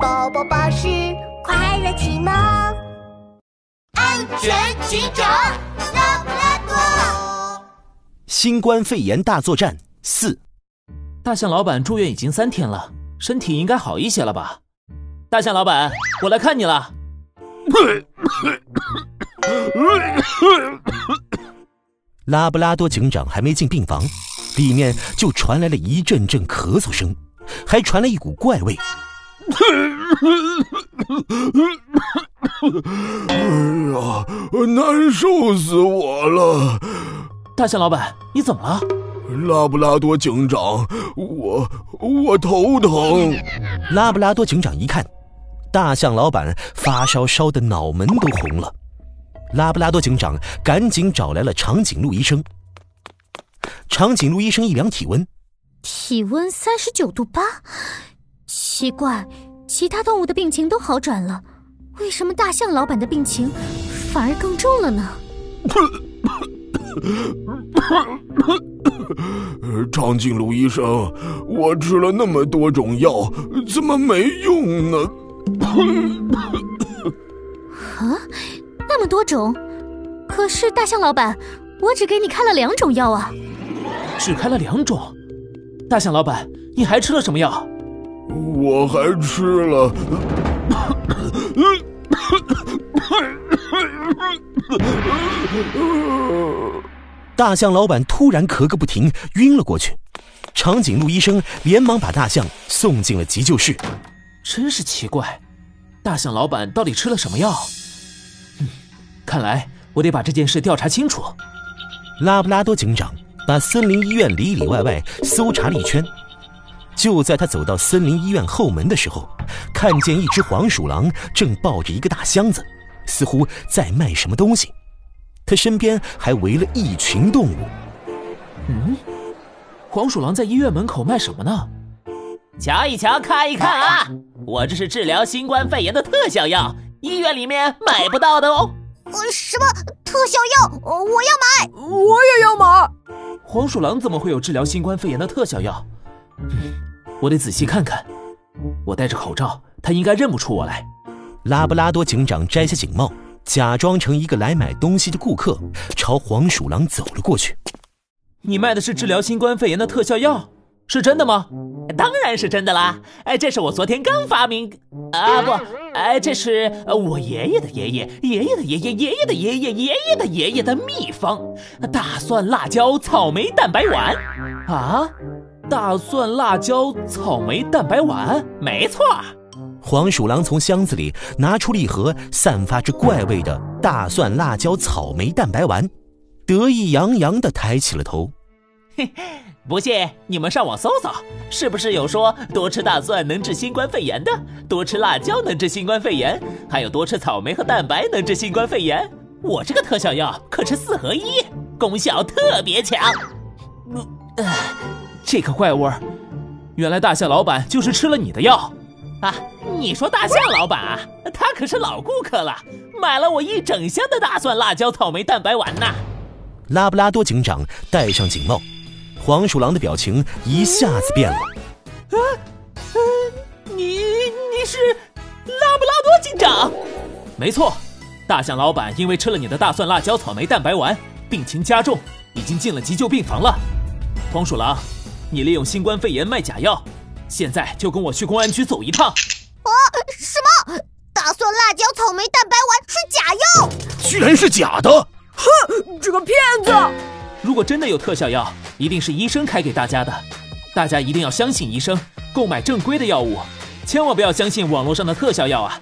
宝宝巴士快乐启蒙，安全警长拉布拉多。新冠肺炎大作战四，大象老板住院已经三天了，身体应该好一些了吧？大象老板，我来看你了。拉布拉多警长还没进病房，里面就传来了一阵阵咳嗽声，还传来一股怪味。哎呀，难受死我了！大象老板，你怎么了？拉布拉多警长，我我头疼。拉布拉多警长一看，大象老板发烧烧的脑门都红了。拉布拉多警长赶紧找来了长颈鹿医生。长颈鹿医生一量体温，体温三十九度八。奇怪，其他动物的病情都好转了，为什么大象老板的病情反而更重了呢？长颈鹿医生，我吃了那么多种药，怎么没用呢？啊？那么多种，可是大象老板，我只给你开了两种药啊！只开了两种，大象老板，你还吃了什么药？我还吃了。大象老板突然咳个不停，晕了过去。长颈鹿医生连忙把大象送进了急救室。真是奇怪，大象老板到底吃了什么药？看来我得把这件事调查清楚。拉布拉多警长把森林医院里里外外搜查了一圈，就在他走到森林医院后门的时候，看见一只黄鼠狼正抱着一个大箱子，似乎在卖什么东西。他身边还围了一群动物。嗯，黄鼠狼在医院门口卖什么呢？瞧一瞧，看一看啊！我这是治疗新冠肺炎的特效药，医院里面买不到的哦。呃，什么特效药？我要买，我也要买。黄鼠狼怎么会有治疗新冠肺炎的特效药？我得仔细看看。我戴着口罩，他应该认不出我来。拉布拉多警长摘下警帽，假装成一个来买东西的顾客，朝黄鼠狼走了过去。你卖的是治疗新冠肺炎的特效药，是真的吗？当然是真的啦！哎，这是我昨天刚发明啊，不，哎，这是我爷爷的爷爷、爷爷的爷爷、爷爷的爷爷、爷爷的爷爷的秘方——大蒜辣椒草莓蛋白丸。啊，大蒜辣椒草莓蛋白丸，没错。黄鼠狼从箱子里拿出了一盒散发着怪味的大蒜辣椒草莓蛋白丸，得意洋洋地抬起了头。嘿。不信你们上网搜搜，是不是有说多吃大蒜能治新冠肺炎的，多吃辣椒能治新冠肺炎，还有多吃草莓和蛋白能治新冠肺炎？我这个特效药可是四合一，功效特别强。呃，这个怪物儿，原来大象老板就是吃了你的药啊！你说大象老板啊，他可是老顾客了，买了我一整箱的大蒜辣椒草莓蛋白丸呢。拉布拉多警长戴上警帽。黄鼠狼的表情一下子变了。啊，你你是拉布拉多警长？没错，大象老板因为吃了你的大蒜辣椒草莓蛋白丸，病情加重，已经进了急救病房了。黄鼠狼，你利用新冠肺炎卖假药，现在就跟我去公安局走一趟。啊，什么？大蒜辣椒草莓蛋白丸是假药？居然是假的！哼，这个骗子！如果真的有特效药，一定是医生开给大家的，大家一定要相信医生，购买正规的药物，千万不要相信网络上的特效药啊！